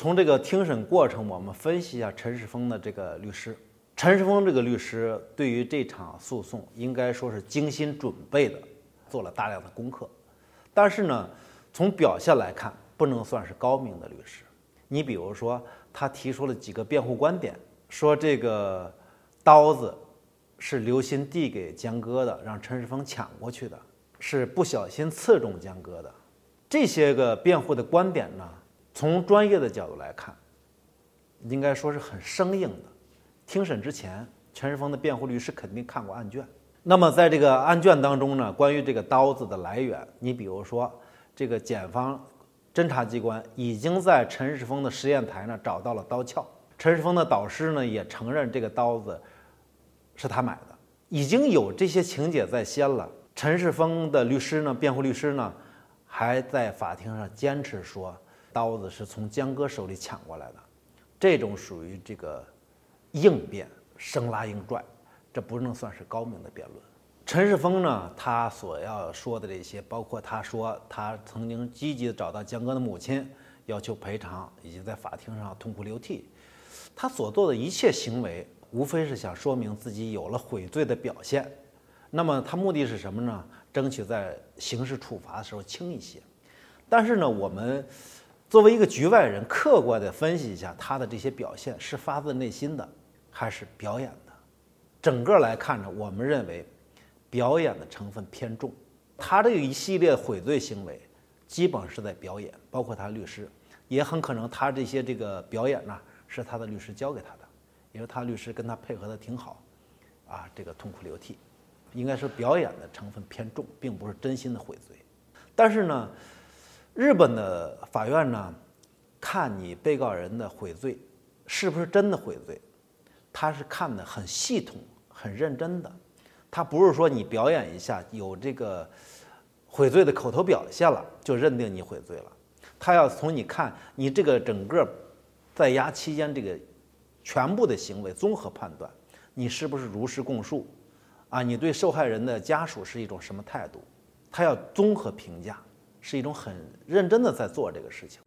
从这个庭审过程，我们分析一下陈世峰的这个律师。陈世峰这个律师对于这场诉讼应该说是精心准备的，做了大量的功课。但是呢，从表现来看，不能算是高明的律师。你比如说，他提出了几个辩护观点，说这个刀子是刘鑫递给江歌的，让陈世峰抢过去的，是不小心刺中江歌的。这些个辩护的观点呢，从专业的角度来看，应该说是很生硬的。庭审之前，陈世峰的辩护律师肯定看过案卷。那么在这个案卷当中呢，关于这个刀子的来源，你比如说，这个检方侦查机关已经在陈世峰的实验台呢找到了刀鞘，陈世峰的导师呢也承认这个刀子是他买的，已经有这些情节在先了。陈世峰的律师呢，辩护律师呢，还在法庭上坚持说刀子是从江哥手里抢过来的，这种属于这个。硬辩生拉硬拽，这不能算是高明的辩论。陈世峰呢，他所要说的这些，包括他说他曾经积极找到江哥的母亲要求赔偿，以及在法庭上痛哭流涕，他所做的一切行为，无非是想说明自己有了悔罪的表现。那么他目的是什么呢？争取在刑事处罚的时候轻一些。但是呢，我们作为一个局外人，客观的分析一下他的这些表现，是发自内心的。还是表演的，整个来看呢，我们认为表演的成分偏重。他这一系列悔罪行为，基本是在表演，包括他律师，也很可能他这些这个表演呢，是他的律师教给他的，因为他律师跟他配合的挺好，啊，这个痛哭流涕，应该是表演的成分偏重，并不是真心的悔罪。但是呢，日本的法院呢，看你被告人的悔罪是不是真的悔罪。他是看的很系统、很认真的，他不是说你表演一下有这个悔罪的口头表现了就认定你悔罪了，他要从你看你这个整个在押期间这个全部的行为综合判断，你是不是如实供述，啊，你对受害人的家属是一种什么态度，他要综合评价，是一种很认真的在做这个事情。